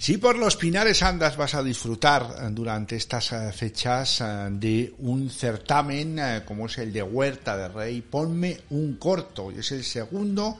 Si por los Pinares andas vas a disfrutar eh, durante estas eh, fechas eh, de un certamen como es el de Huerta de Rey, ponme un corto. Es el segundo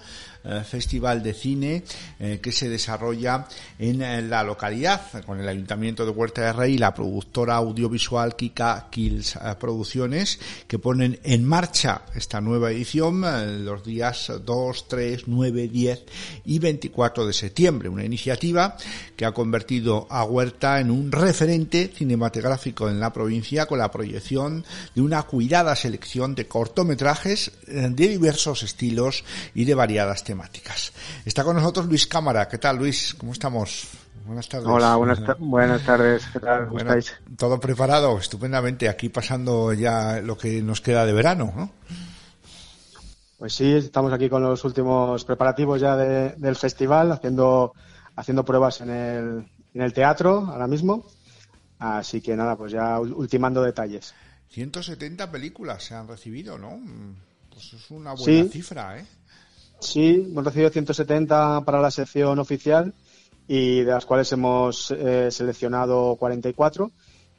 festival de cine eh, que se desarrolla en eh, la localidad con el Ayuntamiento de Huerta de Rey y la productora audiovisual Kika Kills Producciones que ponen en marcha esta nueva edición los días 2, 3, 9, 10 y 24 de septiembre. Una iniciativa que ha convertido a Huerta en un referente cinematográfico en la provincia con la proyección de una cuidada selección de cortometrajes de diversos estilos y de variadas. Está con nosotros Luis Cámara. ¿Qué tal, Luis? ¿Cómo estamos? Buenas tardes. Hola, buenas, buenas tardes. ¿Qué tal? ¿Cómo estáis? Todo preparado, estupendamente. Aquí pasando ya lo que nos queda de verano, ¿no? Pues sí, estamos aquí con los últimos preparativos ya del festival, haciendo, haciendo pruebas en el, en el teatro ahora mismo. Así que nada, pues ya ultimando detalles. 170 películas se han recibido, ¿no? Pues es una buena cifra, ¿eh? Sí, hemos recibido 170 para la sección oficial y de las cuales hemos eh, seleccionado 44.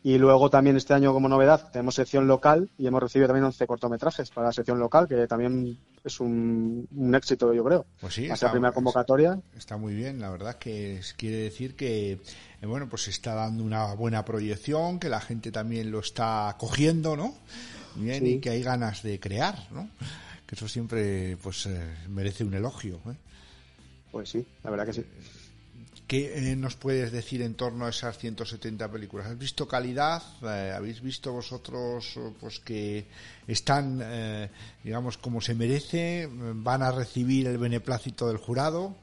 Y luego también este año como novedad tenemos sección local y hemos recibido también 11 cortometrajes para la sección local, que también es un, éxito, yo creo. Pues sí, la primera convocatoria. Está muy bien, la verdad que quiere decir que eh, bueno, pues está dando una buena proyección, que la gente también lo está cogiendo, ¿no? Bien, y que hay ganas de crear, ¿no? Eso siempre pues eh, merece un elogio. ¿eh? Pues sí, la verdad que sí. ¿Qué eh, nos puedes decir en torno a esas 170 películas? ¿Has visto calidad? ¿Habéis visto vosotros pues que están, digamos, como se merece? ¿Van a recibir el beneplácito del jurado?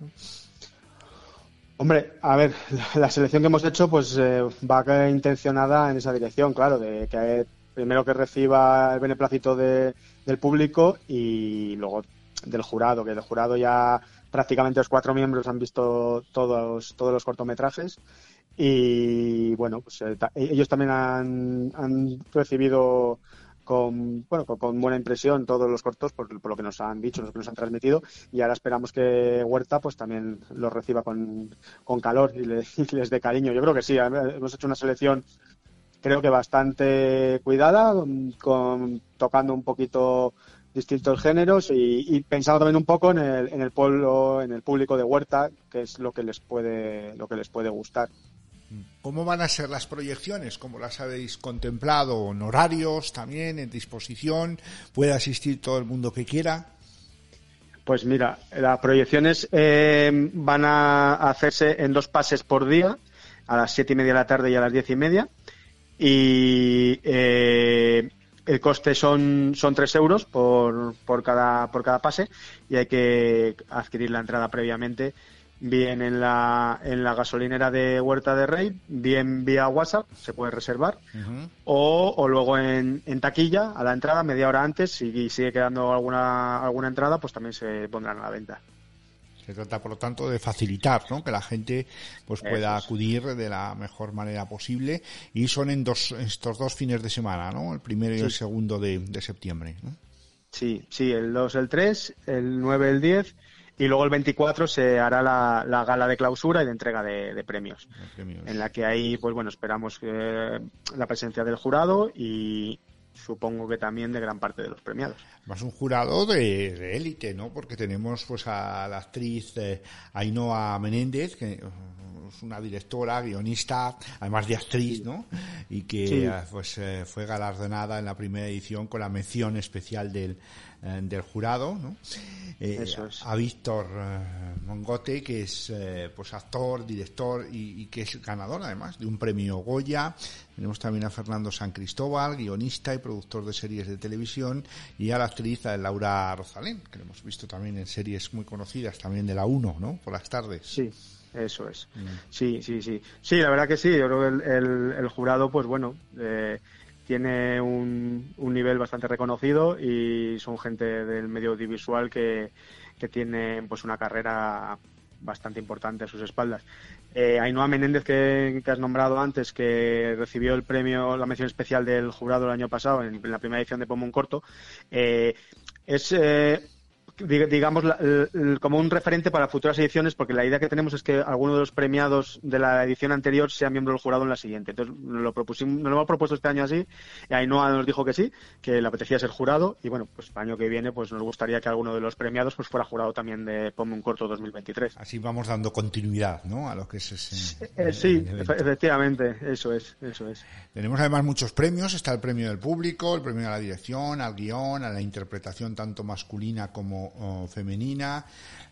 Hombre, a ver, la selección que hemos hecho pues va intencionada en esa dirección, claro, de que primero que reciba el beneplácito de, del público y luego del jurado, que del jurado ya prácticamente los cuatro miembros han visto todos, todos los cortometrajes y bueno, pues eh, ellos también han, recibido con, bueno, con, buena impresión todos los cortos por, lo que nos han dicho, lo que nos han transmitido y ahora esperamos que Huerta pues también los reciba con, con calor y, y les dé cariño. Yo creo que sí, hemos hecho una selección creo que bastante cuidada, con, tocando un poquito distintos géneros y, pensando también un poco en el, en el pueblo, en el público de Huerta, que es lo que les puede, lo que les puede gustar. ¿Cómo van a ser las proyecciones? ¿Cómo las habéis contemplado? ¿En horarios también? ¿En disposición? ¿Puede asistir todo el mundo que quiera? Pues mira, las proyecciones eh, van a hacerse en dos pases por día, a las siete y media de la tarde y a las diez y media y eh, el coste son, son 3 euros por, por, cada, por cada pase y hay que adquirir la entrada previamente. Bien en la, en la gasolinera de Huerta de Rey, bien vía WhatsApp, se puede reservar, o, o, luego en, en, taquilla, a la entrada, media hora antes, si sigue quedando alguna, alguna entrada, pues también se pondrán a la venta. Se trata, por lo tanto, de facilitar ¿no? que la gente pues pueda acudir de la mejor manera posible y son en dos, estos dos fines de semana, ¿no? el primero y el segundo de, septiembre. Sí, sí, el 2, el 3, el 9, el 10 y luego el 24 se hará la, la gala de clausura y de entrega de, premios, en la que ahí pues bueno esperamos que la presencia del jurado y, supongo que también de gran parte de los premiados. Más un jurado de élite, ¿no? Porque tenemos pues a la actriz eh, Ainhoa Menéndez, que es una directora, guionista, además de actriz, ¿no? Y que eh, pues eh, fue galardonada en la primera edición con la mención especial del, del jurado, ¿no? A Víctor Mongote, que es eh, pues actor, director y, que es ganador además de un premio Goya. Tenemos también a Fernando San Cristóbal, guionista y productor de series de televisión, y a la actriz Laura Rosalén, que lo hemos visto también en series muy conocidas, también de la 1, ¿no? Por las tardes. Sí. Eso es. Mm. Sí, sí, sí. Sí, la verdad que sí. Yo creo que el, el, jurado, pues bueno, eh, tiene un, un, nivel bastante reconocido y son gente del medio audiovisual que, que tiene pues una carrera bastante importante a sus espaldas. Eh, Ainhoa Menéndez, que, has nombrado antes, que recibió el premio, la mención especial del jurado el año pasado en, la primera edición de Pomón Corto, eh, es eh, digamos, como un referente para futuras ediciones, porque la idea que tenemos es que alguno de los premiados de la edición anterior sea miembro del jurado en la siguiente. Entonces, nos lo, propusimos, nos lo hemos propuesto este año así, y Ainhoa nos dijo que sí, que le apetecía ser jurado, y bueno, pues el año que viene pues nos gustaría que alguno de los premiados pues fuera jurado también de Ponme un Corto 2023. Así vamos dando continuidad, ¿no?, a lo que es ese... Eh, sí, efectivamente, eso es, eso es. Tenemos además muchos premios, está el premio del público, el premio a la dirección, al guion, a la interpretación tanto masculina como femenina.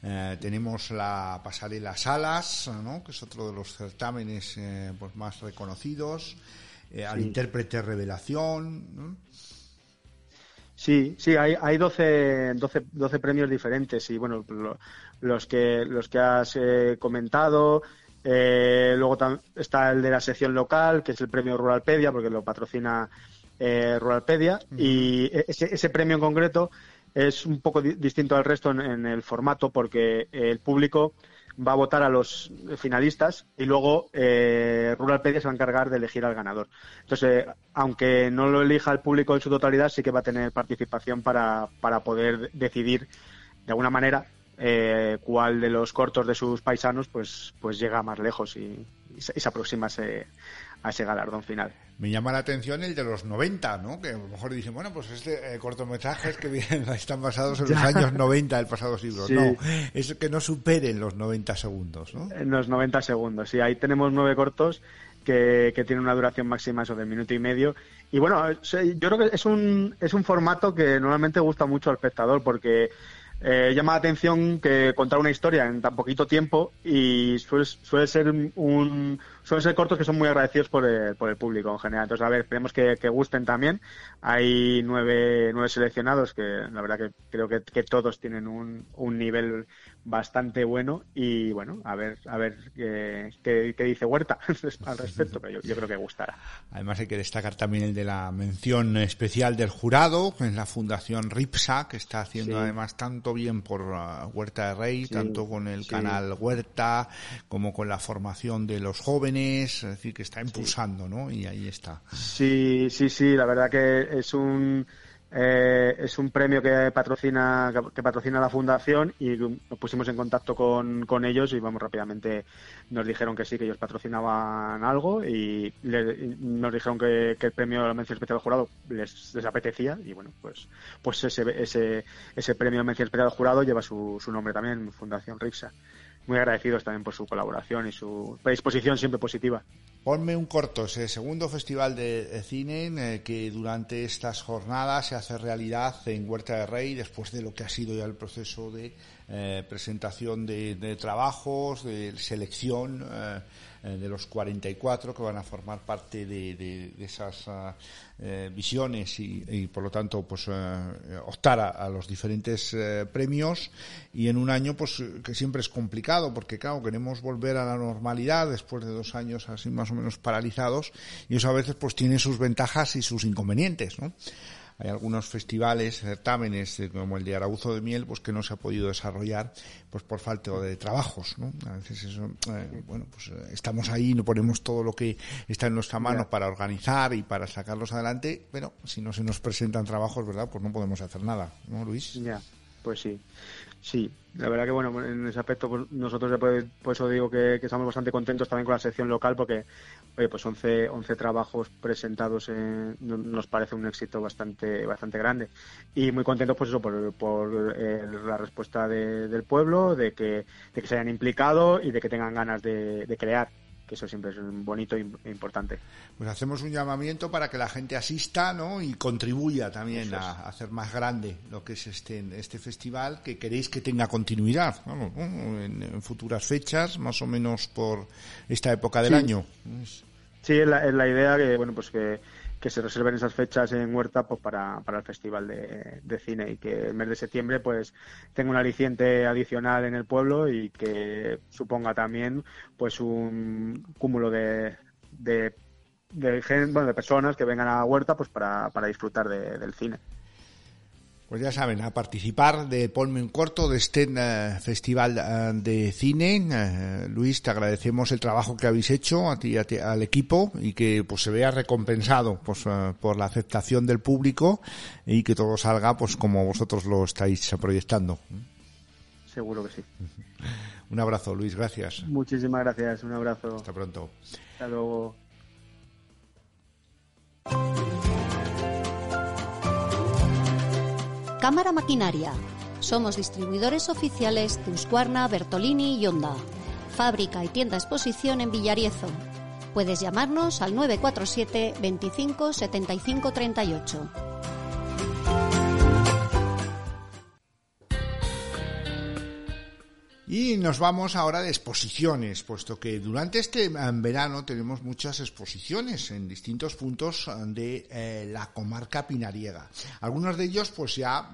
Eh, tenemos la pasarela Salas, que es otro de los certámenes eh, pues más reconocidos. Eh, al intérprete Revelación. Sí, sí, hay, hay 12, 12, premios diferentes y bueno, los que los que has comentado. luego está el de la sección local, que es el premio Ruralpedia, porque lo patrocina Ruralpedia. Y e-, ese, ese premio en concreto es un poco distinto al resto en, el formato porque el público va a votar a los finalistas y luego eh, Ruralpedia se va a encargar de elegir al ganador. Entonces, aunque no lo elija el público en su totalidad, sí que va a tener participación para, para poder decidir de alguna manera eh, cuál de los cortos de sus paisanos pues, pues llega más lejos y, se, aproxima a ese, a ese galardón final. Me llama la atención el de los 90, ¿no? Que a lo mejor dicen, bueno, pues este eh, cortometrajes que están basados en los años 90 del pasado siglo. No, es que no superen los 90 segundos, ¿no? En los 90 segundos, sí. Ahí tenemos nueve cortos que, que tienen una duración máxima eso de minuto y medio. Y bueno, yo creo que es un, es un formato que normalmente gusta mucho al espectador porque eh, llama la atención que contar una historia en tan poquito tiempo y suele, ser un, suelen ser cortos que son muy agradecidos por el, por el público en general. Entonces, a ver, esperemos que, que gusten también. Hay nueve, nueve seleccionados que la verdad que creo que, que todos tienen un, un nivel bastante bueno y bueno, a ver a ver qué, qué, dice Huerta al respecto, pero yo, creo que gustará. Además hay que destacar también el de la mención especial del jurado, en la Fundación RIPSA, que está haciendo además tanto bien por uh, Huerta de Rey, tanto con el canal Huerta como con la formación de los jóvenes, es decir, que está impulsando, ¿no? Y ahí está. Sí, sí, sí, la verdad que es un eh, es un premio que patrocina que patrocina la fundación y nos pusimos en contacto con, con ellos y vamos rápidamente. Nos dijeron que sí que ellos patrocinaban algo y, nos dijeron que, el premio de la mención especial del jurado les, apetecía y bueno pues pues ese ese ese premio de mención especial del jurado lleva su, su nombre también Fundación Ripsa muy agradecidos también por su colaboración y su predisposición siempre positiva. Ponme un corto, ese segundo festival de cine que durante estas jornadas se hace realidad en Huerta de Rey después de lo que ha sido ya el proceso de eh, presentación de, trabajos, de selección eh, eh, de los 44 que van a formar parte de, esas ah, visiones y, por lo tanto pues optar a, los diferentes premios y en un año pues que siempre es complicado porque claro queremos volver a la normalidad después de dos años así más o menos paralizados y eso a veces pues tiene sus ventajas y sus inconvenientes, ¿no? Hay algunos festivales, certámenes, eh, como el de Arauzo de Miel, pues que no se ha podido desarrollar pues por falta de trabajos, ¿no? A veces eso, eh, bueno, pues eh, estamos ahí, no ponemos todo lo que está en nuestra mano para organizar y para sacarlos adelante, pero si no se nos presentan trabajos, ¿verdad? Pues no podemos hacer nada, ¿no, Luis? Ya, pues sí. Sí, la verdad que bueno, en ese aspecto pues, nosotros por eso digo que, estamos bastante contentos también con la sección local porque oye, pues 11, 11 trabajos presentados nos parece un éxito bastante bastante grande y muy contentos pues eso por, por eh, la respuesta del pueblo, de que, de que se hayan implicado y de que tengan ganas de, crear que eso siempre es bonito e importante. Pues hacemos un llamamiento para que la gente asista ¿no? y contribuya también a, hacer más grande lo que es este, este festival, que queréis que tenga continuidad en, futuras fechas, más o menos por esta época del año. Sí, es la, es la idea que, bueno, pues que que se reserven esas fechas en Huerta pues para, para el Festival de, Cine y que el mes de septiembre pues tenga un aliciente adicional en el pueblo y que suponga también pues un cúmulo de, de, de, bueno, de personas que vengan a Huerta pues para, para disfrutar del cine. Pues ya saben, a participar de Ponme un Corto de este eh, Festival eh, de Cine. Eh, Luis, te agradecemos el trabajo que habéis hecho a ti, al equipo y que pues se vea recompensado pues, por la aceptación del público y que todo salga pues como vosotros lo estáis proyectando. Seguro que sí. Un abrazo, Luis, gracias. Muchísimas gracias, un abrazo. Hasta pronto. Hasta luego. Cámara Maquinaria. Somos distribuidores oficiales de Husqvarna, Bertolini y Honda. Fábrica y tienda exposición en Villariezo. Puedes llamarnos al 947 25 75 38. Y nos vamos ahora de exposiciones, puesto que durante este eh, verano tenemos muchas exposiciones en distintos puntos eh, de eh, la comarca pinariega. Algunos de ellos pues ya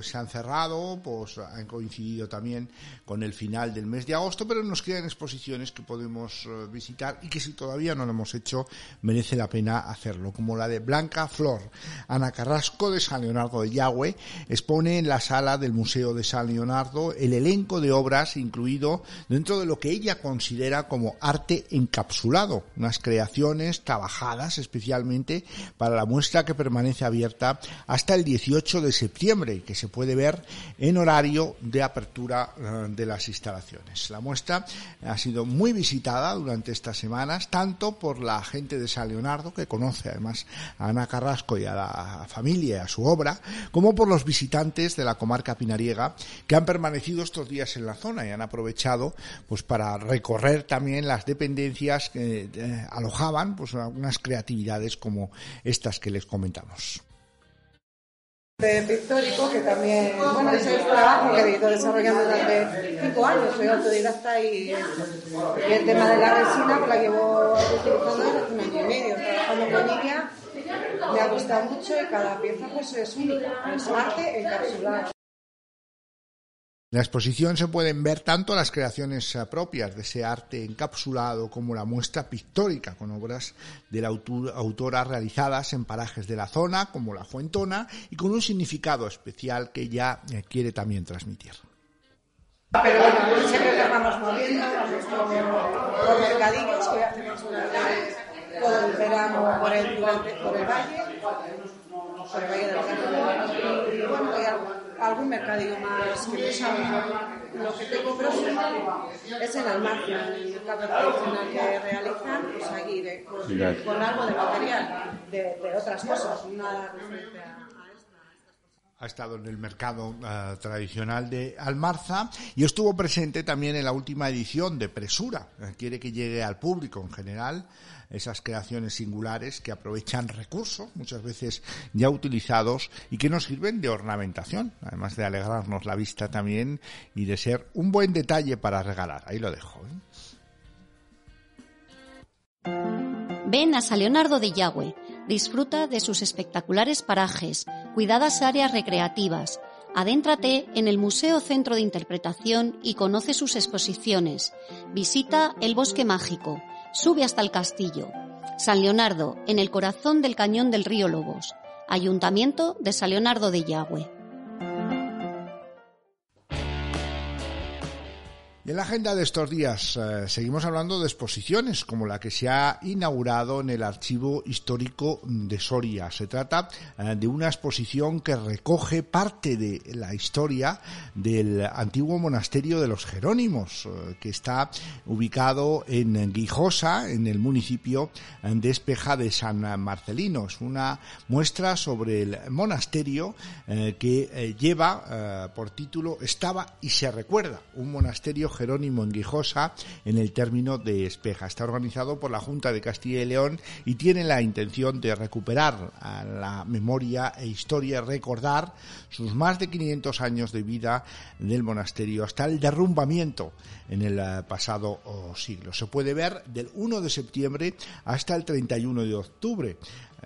se han cerrado, pues han coincidido también con el final del mes de agosto, pero nos quedan exposiciones que podemos visitar y que si todavía no lo hemos hecho merece la pena hacerlo, como la de Blanca Flor. Ana Carrasco de San Leonardo de Yagüe expone en la sala del Museo de San Leonardo el elenco de obras incluido dentro de lo que ella considera como arte encapsulado, unas creaciones trabajadas especialmente para la muestra que permanece abierta hasta el 18 de septiembre que se puede ver en horario de apertura eh, de las instalaciones. La muestra ha sido muy visitada durante estas semanas, tanto por la gente de San Leonardo, que conoce además a Ana Carrasco y a la familia y a su obra, como por los visitantes de la comarca pinariega que han permanecido estos días en la zona han aprovechado pues para recorrer también las dependencias que eh, alojaban pues algunas creatividades como estas que les comentamos. Pictórico que también, bueno, es un trabajo que he ido desarrollando durante cinco años, soy autodidacta y, y el tema de la resina pues la llevo utilizando desde un año y medio, trabajando con ella, me ha gustado mucho y cada pieza pues es única, es arte encapsulado. En la exposición se pueden ver tanto las creaciones propias de ese arte encapsulado como la muestra pictórica con obras de la autora realizadas en parajes de la zona como la Fuentona y con un significado especial que ella eh, quiere también transmitir. Pero hay algo algún mercadillo más que me salga. Lo que tengo próximo es en Almarza, el mercado tradicional que realizan, pues allí, de, con, algo de material, de, de otras cosas, nada referente a ha estado en el mercado uh, tradicional de Almarza y estuvo presente también en la última edición de Presura. Quiere que llegue al público en general esas creaciones singulares que aprovechan recursos, muchas veces ya utilizados, y que nos sirven de ornamentación, además de alegrarnos la vista también y de ser un buen detalle para regalar. Ahí lo dejo. ¿eh? Ven a San Leonardo de Yagüe, disfruta de sus espectaculares parajes, cuidadas áreas recreativas, Adéntrate en el Museo Centro de Interpretación y conoce sus exposiciones. Visita el Bosque Mágico, Sube hasta el castillo. San Leonardo, en el corazón del cañón del río Lobos. Ayuntamiento de San Leonardo de Yagüe. En la agenda de estos días eh, seguimos hablando de exposiciones como la que se ha inaugurado en el Archivo Histórico de Soria. Se trata eh, de una exposición que recoge parte de la historia del antiguo monasterio de los Jerónimos, eh, que está ubicado en Guijosa, en el municipio de Espeja de San Marcelino. Es una muestra sobre el monasterio que lleva por título Estaba y se recuerda, un monasterio Jerónimo en Guijosa, en el término de Espeja. Está organizado por la Junta de Castilla y León y tiene la intención de recuperar la memoria e historia, recordar sus más de 500 años de vida del monasterio hasta el derrumbamiento en el eh, pasado oh, siglo. Se puede ver del 1 de septiembre hasta el 31 de octubre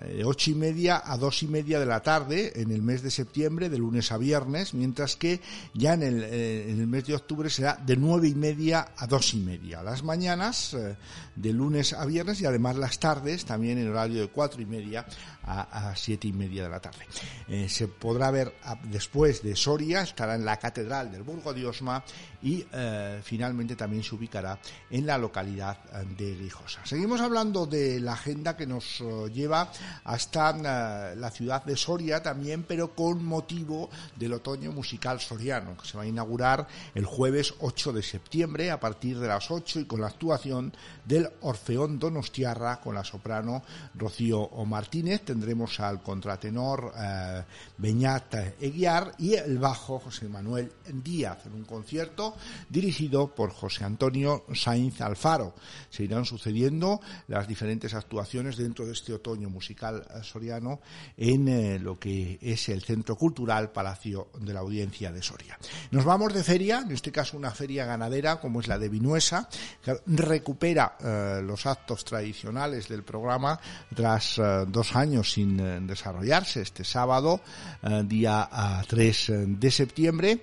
de ocho y media a dos y media de la tarde en el mes de septiembre, de lunes a viernes, mientras que ya en el, eh, en el mes de octubre será de nueve y media a dos y media. Las mañanas, eh, de lunes a viernes y además las tardes, también en horario de cuatro y media a, siete y media de la tarde. Eh, se podrá ver después de Soria, estará en la Catedral del Burgo de Osma y eh, finalmente también se ubicará en la localidad eh, de Grijosa. Seguimos hablando de la agenda que nos lleva hasta la ciudad de Soria también, pero con motivo del otoño musical soriano, que se va a inaugurar el jueves 8 de septiembre a partir de las 8 y con la actuación del Orfeón Donostiarra con la soprano Rocío Martínez tendremos al contratenor eh, Beñat Eguiar y el bajo José Manuel Díaz en un concierto dirigido por José Antonio Sainz Alfaro. Se irán sucediendo las diferentes actuaciones dentro de este otoño musical soriano en eh, lo que es el Centro Cultural Palacio de la Audiencia de Soria. Nos vamos de feria, en este caso una feria ganadera como es la de Vinuesa, que recupera eh, los actos tradicionales del programa tras dos años sin eh, desarrollarse este sábado, eh, día 3 eh, de septiembre,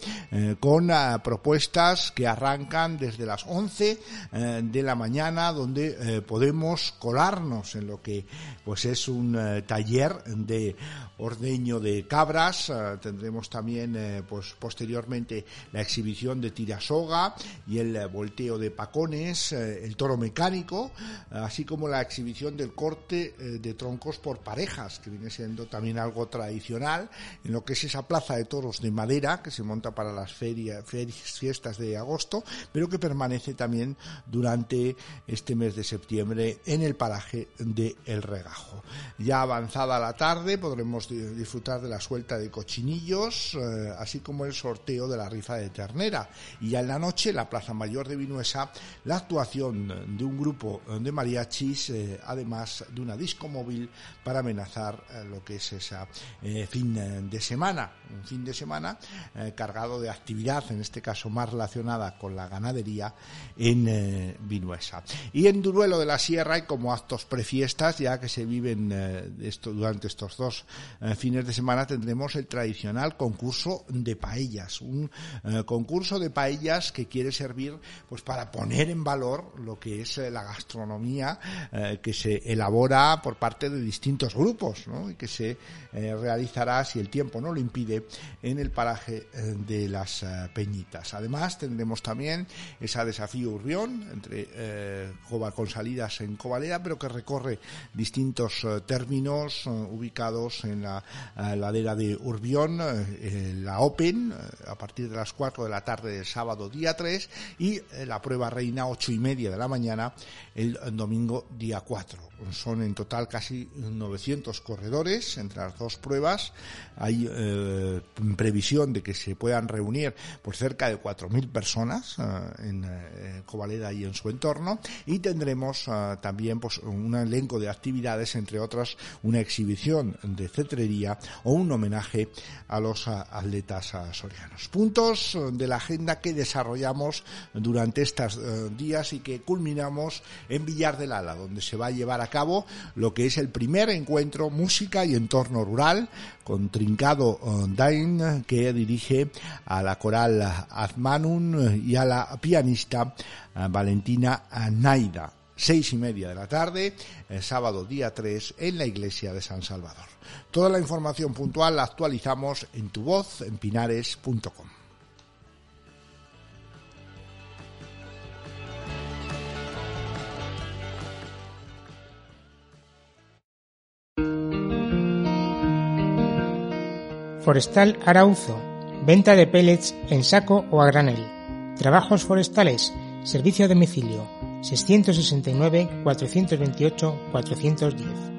con propuestas que arrancan desde las 11 de la mañana, donde podemos colarnos en lo que pues es un taller de ordeño de cabras. tendremos también pues posteriormente la exhibición de tirasoga y el volteo de pacones, el toro mecánico, así como la exhibición del corte de troncos por pareja que viene siendo también algo tradicional, en lo que es esa plaza de toros de madera que se monta para las ferias, fiestas de agosto, pero que permanece también durante este mes de septiembre en el paraje de El Regajo. Ya avanzada la tarde podremos disfrutar de la suelta de cochinillos, eh, así como el sorteo de la rifa de ternera. Y ya en la noche, la Plaza Mayor de Vinuesa, la actuación de un grupo de mariachis, eh, además de una disco móvil para amenazar eh, lo que es esa eh, fin de semana, un fin de semana eh, cargado de actividad, en este caso más relacionada con la ganadería en Vinuesa. Y en Duruelo de la Sierra hay como actos prefiestas, ya que se viven esto, durante estos dos fines de semana, tendremos el tradicional concurso de paellas, un concurso de paellas que quiere servir pues para poner en valor lo que es la gastronomía que se elabora por parte de distintos grupos y que se eh, realizará, si el tiempo no lo impide, en el paraje eh, de las eh, Peñitas. Además, tendremos también esa desafío Urbión, entre con salidas en Covalera, pero que recorre distintos términos ubicados en la ladera de Urbión, la Open, a partir de las 4 de la tarde del sábado día 3, y la prueba reina 8 y media de la mañana el domingo día 4. Son en total casi 900 corredores entre las dos pruebas. Hay eh, previsión de que se puedan reunir por cerca de 4.000 personas eh, en eh, Covaleda y en su entorno. Y tendremos también pues, un elenco de actividades, entre otras una exhibición de cetrería o un homenaje a los atletas sorianos. Puntos de la agenda que desarrollamos durante estos días y que culminamos en Villar del Ala, donde se va a llevar a cabo lo que es el primer encuentro música y entorno rural con Trincado eh, Dain que dirige a la coral Azmanun y a la pianista eh, Valentina Naida. Seis y media de la tarde, el sábado día 3, en la iglesia de San Salvador. Toda la información puntual la actualizamos en tu voz. Forestal Arauzo. Venta de pellets en saco o a granel. Trabajos forestales. Servicio a domicilio. 669 428 410.